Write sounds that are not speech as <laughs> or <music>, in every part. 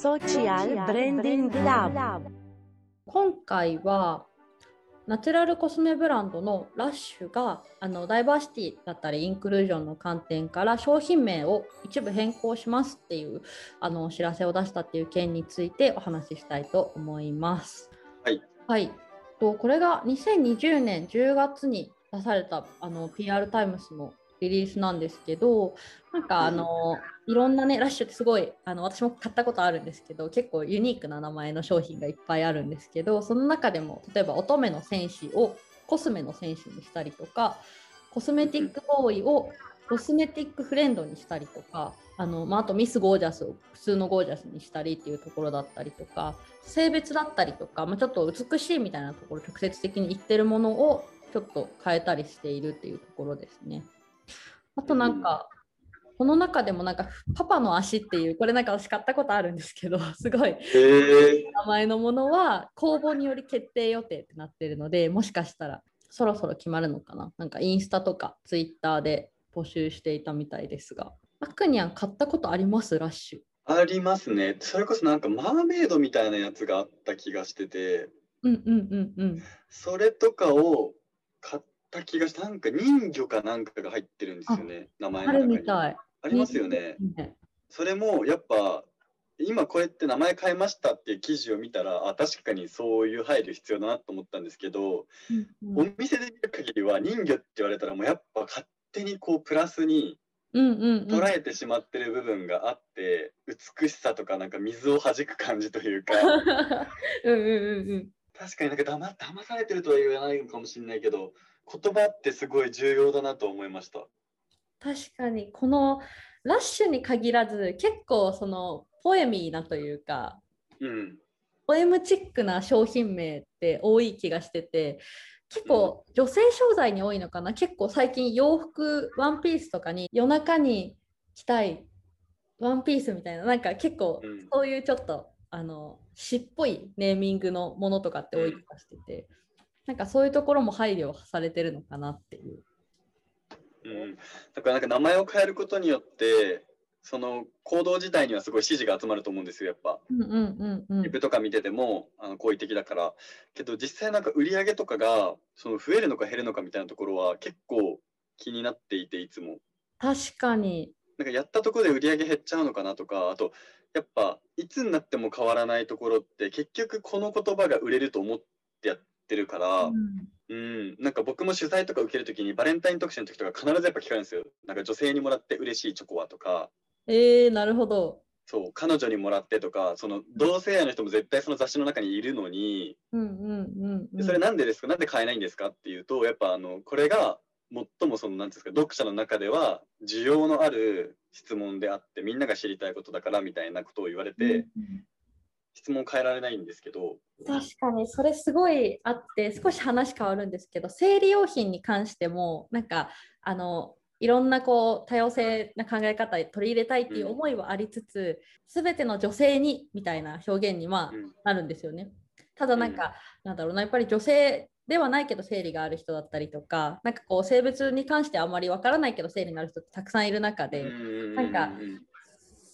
Social Branding Lab 今回はナチュラルコスメブランドのラッシュがあのダイバーシティだったりインクルージョンの観点から商品名を一部変更しますっていうあのお知らせを出したっていう件についてお話ししたいと思います。はい、はい、とこれが2020年10月に出されたあの PR タイムスのリリースなんですけどなんかあのいろんなねラッシュってすごいあの私も買ったことあるんですけど結構ユニークな名前の商品がいっぱいあるんですけどその中でも例えば乙女の戦士をコスメの戦士にしたりとかコスメティックボーイをコスメティックフレンドにしたりとかあの、まあ、あとミスゴージャスを普通のゴージャスにしたりっていうところだったりとか性別だったりとか、まあ、ちょっと美しいみたいなところ直接的に言ってるものをちょっと変えたりしているっていうところですね。あとなんか、この中でもなんかパパの足っていうこれなんか私買ったことあるんですけど <laughs> すごい名前のものは公募により決定予定ってなってるのでもしかしたらそろそろ決まるのかな。なんかインスタとかツイッターで募集していたみたいですが。アクニャン買ったことあります？ラッシュ。ありますね。それこそなんかマーメイドみたいなやつがあった気がしてて、うんうんうんうん。それとかを買った気がして、なんか人魚かなんかが入ってるんですよね、名前あの中に。るみたい。ありますよね。ね。それもやっぱ今こうやって名前変えましたっていう記事を見たらあ確かにそういう配慮必要だなと思ったんですけど、うんお店で見る限りは人魚って言われたらもうやっぱ勝手にこうプラスにうんうんうん。捉えてしまってる部分があって、美しさとかなんか水を弾く感じというか。<laughs> うんうんうんうん。確かになんかだま騙されてるとは言わないのかもしれないけど言葉ってすごい重要だなと思いました。確かに。このラッシュに限らず結構そのポエミーなというかうん、ポエムチックな商品名って多い気がしてて結構女性商材に多いのかな？結構最近洋服ワンピースとかに夜中に着たいワンピースみたいな。なんか結構うん。そういうちょっとあの詩っぽいネーミングのものとかって多い気がしててなんかそういうところも配慮されてるのかなっていう。うん、だからなんか名前を変えることによってその行動自体にはすごい支持が集まると思うんですよやっぱ。うんうんうんうん。リプとか見ててもあの好意的だから。けど実際なんか売り上げとかがその増えるのか減るのかみたいなところは結構気になっていていつも。確かに。なんかやったところで売り上げ減っちゃうのかなとかあとやっぱいつになっても変わらないところって結局この言葉が売れると思ってやってるから、うんうん、なんか僕も取材とか受けるときにバレンタイン特集の時とか必ずやっぱ聞かれるんですよ。なんか女性にもらって嬉しいチョコはとか、えー、なるほど。そう彼女にもらってとか、その同性愛の人も絶対その雑誌の中にいるのに、うんうんうん、うん。でそれなんでですか、なんで買えないんですかっていうと、やっぱあのこれが最もそのなんていうんですか読者の中では需要のある質問であってみんなが知りたいことだからみたいなことを言われて、うんうん質問変えられないんですけど、確かにそれすごいあって少し話変わるんですけど生理用品に関してもなんかあのいろんなこう多様性な考え方に取り入れたいっていう思いはありつつ、全ての女性にみたいな表現にはうん。なるんですよね。ただなんか、なんだろうなやっぱり女性ではないけど生理がある人だったりとかなんかこう性別に関してあんまりわからないけど生理のある人ってたくさんいる中で、なんかうん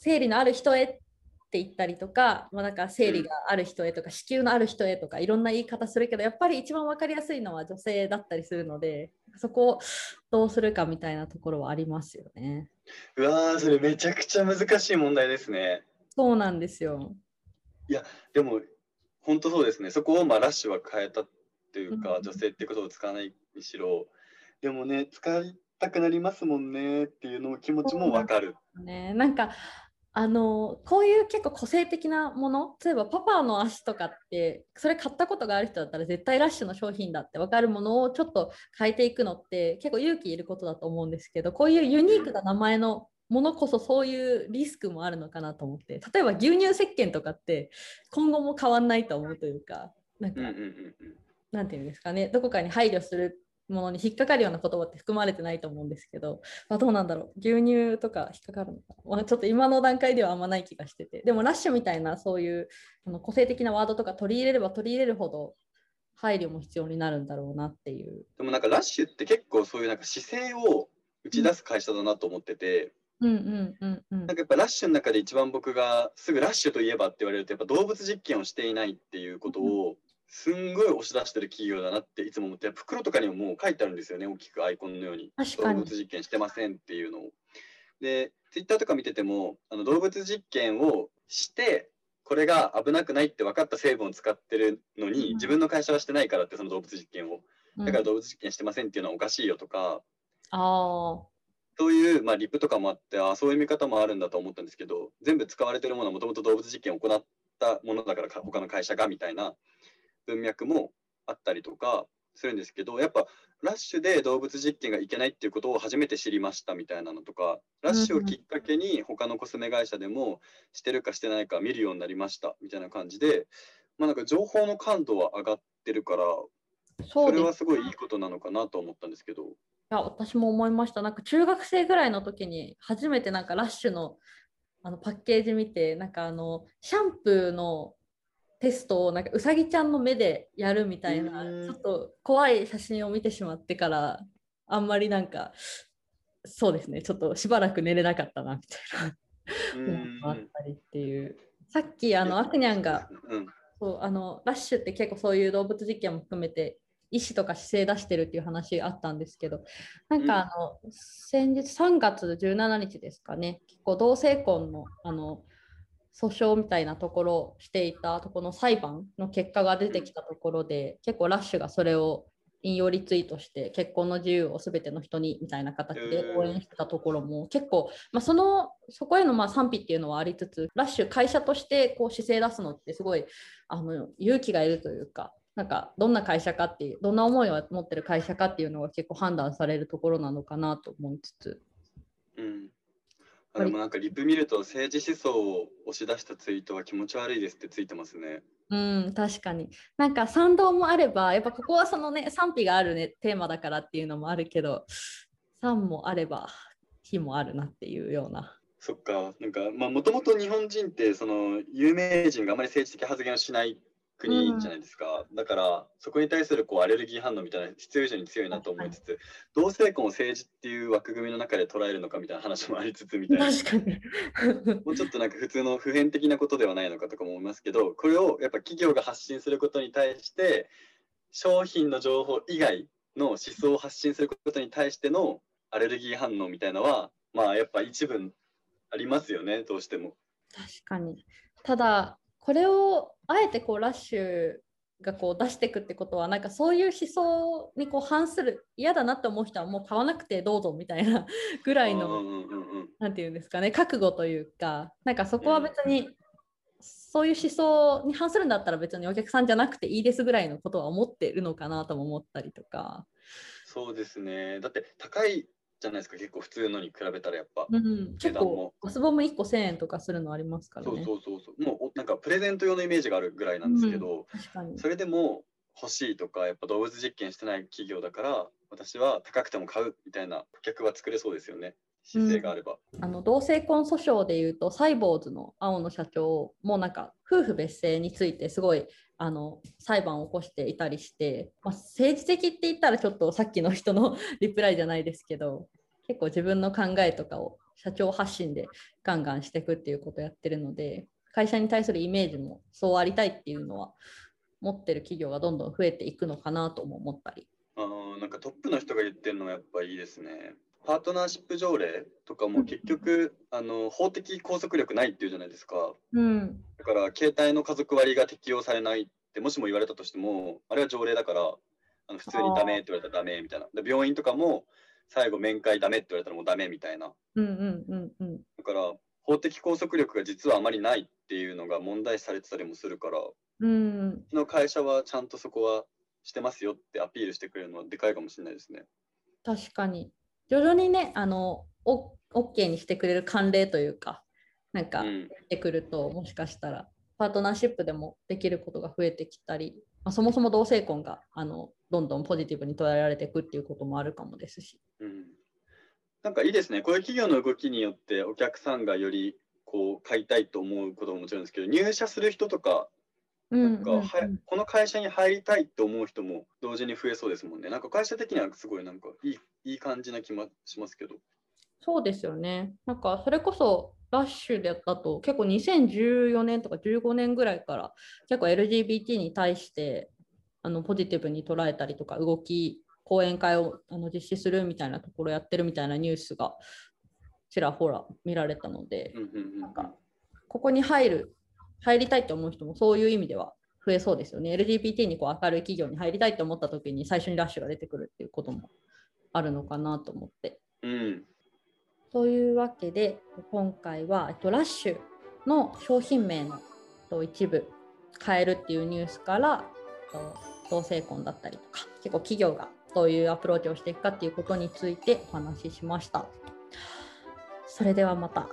生理のある人へって言ったりとか、まあ、なんか生理がある人へとか、子宮のある人へとかいろんな言い方するけどやっぱり一番分かりやすいのは女性だったりするのでそこをどうするかみたいなところはありますよね。うわーそれめちゃくちゃ難しい問題ですね。そうなんですよ。でも本当そうですねそこをまあラッシュは変えたっていうか、うん女性ってことを使わないにしろでもね使いたくなりますもんねっていうの気持ちもわかる。ね、なんかあのこういう結構個性的なもの例えばパパの足とかってそれ買ったことがある人だったら絶対ラッシュの商品だって分かるものをちょっと変えていくのって結構勇気いることだと思うんですけどこういうユニークな名前のものこそそういうリスクもあるのかなと思って。例えば牛乳石鹸とかって今後も変わんないと思うというかなんか、うんうんうんうん。なんていうんですかね。どこかに配慮するものに引っかかるような言葉って含まれてないと思うんですけど、まあ、どうなんだろう。牛乳とか引っかかるのか。な、まあ、ちょっと今の段階ではあんまない気がしてて。でもラッシュみたいなそういうあの個性的なワードとか取り入れれば取り入れるほど配慮も必要になるんだろうなっていう。でもなんかラッシュって結構そういうなんか姿勢を打ち出す会社だなと思ってて、うんうんうんうん。なんかやっぱラッシュの中で一番僕がすぐラッシュといえばって言われるとやっぱ動物実験をしていないっていうことをすんごい押し出してる企業だなっていつも思って袋とかにももう書いてあるんですよね大きく。アイコンのように。動物実験してませんっていうのを。でツイッターとか見ててもあの動物実験をしてこれが危なくないって分かった成分を使ってるのに、うん。自分の会社はしてないからってその動物実験を。うん。だから動物実験してませんっていうのはおかしいよとか、ああそういう、まあ、リップとかもあってあそういう見方もあるんだと思ったんですけど全部使われてるものはもともと動物実験を行ったものだからか他の会社がみたいな文脈もあったりとかするんですけどやっぱラッシュで動物実験がいけないっていうことを初めて知りましたみたいなのとかラッシュをきっかけに他のコスメ会社でもしてるかしてないか見るようになりましたみたいな感じで、まあ、なんか情報の感度は上がってるからそれはすごいいいことなのかなと思ったんですけど。いや私も思いましたなんか中学生ぐらいの時に初めてなんかラッシュのあのパッケージ見てなんかあのシャンプーのテストをなんかうさぎちゃんの目でやるみたいなうんちょっと怖い写真を見てしまってからあんまりなんかそうですねちょっとしばらく寝れなかったなみたいな。のうん。があったりっていう。さっきあのアクニャンがうん。そうあのラッシュって結構そういう動物実験も含めて医師とか姿勢出してるっていう話あったんですけどなんかあの、先日3月17日ですかね結構同性婚のあの訴訟みたいなところをしていたところの裁判の結果が出てきたところで結構ラッシュがそれを引用リツイートして結婚の自由を全ての人にみたいな形で応援してたところも結構、まあ、そのそこへのまあ賛否っていうのはありつつラッシュ会社としてこう姿勢出すのってすごいあの勇気がいるというかなんかどんな会社かっていうどんな思いを持ってる会社かっていうのが結構判断されるところなのかなと思いつつ。うん、あでもなんかリプ見ると政治思想を押し出したツイートは気持ち悪いですってついてますね。うん確かに。なんか賛同もあればやっぱここはそのね賛否があるねテーマだからっていうのもあるけど賛もあれば非もあるなっていうような。そっか、なんかまあもともと日本人ってその有名人があまり政治的発言をしない国じゃないですか。だからそこに対するこうアレルギー反応みたいな必要以上に強いなと思いつつ、同性婚を政治っていう枠組みの中で捉えるのかみたいな話もありつつみたいな。確かにもうちょっとなんか普通の普遍的なことではないのかとかも思いますけど、これをやっぱ企業が発信することに対して、商品の情報以外の思想を発信することに対してのアレルギー反応みたいなのは、まあやっぱ一部ありますよね、どうしても。確かにただこれをあえてこうラッシュがこう出していくってことはなんかそういう思想にこう反する嫌だなって思う人はもう買わなくてどうぞみたいな <laughs> ぐらいのうんうんうんうんなんていうんですかね覚悟というかなんかそこは別に、そういう思想に反するんだったら別にお客さんじゃなくていいですぐらいのことは思ってるのかなとも思ったりとか、そうですね。だって高いじゃないですか、結構普通のに比べたらやっぱ。うん、結値段も。構ガスボム1個1000円とかするのありますからそうね。そうそうそう。もうおなんかプレゼント用のイメージがあるぐらいなんですけど、確かに。それでも欲しいとかやっぱ動物実験してない企業だから私は高くても買うみたいな顧客は作れそうですよね。姿勢があれば、あの同性婚訴訟でいうとサイボーズの青野社長もなんか夫婦別姓についてすごいあの裁判を起こしていたりして、まあ、政治的って言ったらちょっとさっきの人の <laughs> リプライじゃないですけど結構自分の考えとかを社長発信でガンガンしていくっていうことをやってるので会社に対するイメージもそうありたいっていうのは持ってる企業がどんどん増えていくのかなとも思ったり。あなんかトップの人が言ってるのはやっぱいいですねパートナーシップ条例とかも結局、あの法的拘束力ないっていうじゃないですか。うん、だから携帯の家族割が適用されないってもしも言われたとしてもあれは条例だからあの普通にダメって言われたらダメみたいな。で病院とかも最後面会ダメって言われたらもうダメみたいな。うんうんうんうん。だから法的拘束力が実はあまりないっていうのが問題視されてたりもするからううんちの会社はちゃんとそこはしてますよってアピールしてくれるのはでかいかもしれないですね。確かに徐々にねあのお OK にしてくれる慣例というかなんかうん、出てくると、もしかしたらパートナーシップでもできることが増えてきたり、まあ、そもそも同性婚があのどんどんポジティブに捉えられていくっていうこともあるかもですし。うん、なんかいいですね。こういう企業の動きによってお客さんがよりこう買いたいと思うことももちろんですけど入社する人とかうんなんか、はこの会社に入りたいと思う人も同時に増えそうですもんね。なんか会社的にはすごいなんかいいいい感じな気もしますけど。そうですよね。なんかそれこそラッシュでだと結構2014年とか15年ぐらいから結構 LGBT に対してあのポジティブに捉えたりとか動き講演会をあの実施するみたいなところやってるみたいなニュースがちらほら見られたので、うんうんうんなんかここに入る入りたいと思う人もそういう意味では増えそうですよね。LGBT にこう明るい企業に入りたいと思った時に最初にラッシュが出てくるっていうこともあるのかなと思って。うんというわけで今回はえっとラッシュの商品名のと一部変えるっていうニュースからえっと同性婚だったりとか結構企業がどういうアプローチをしていくかっていうことについてお話ししました。それではまた。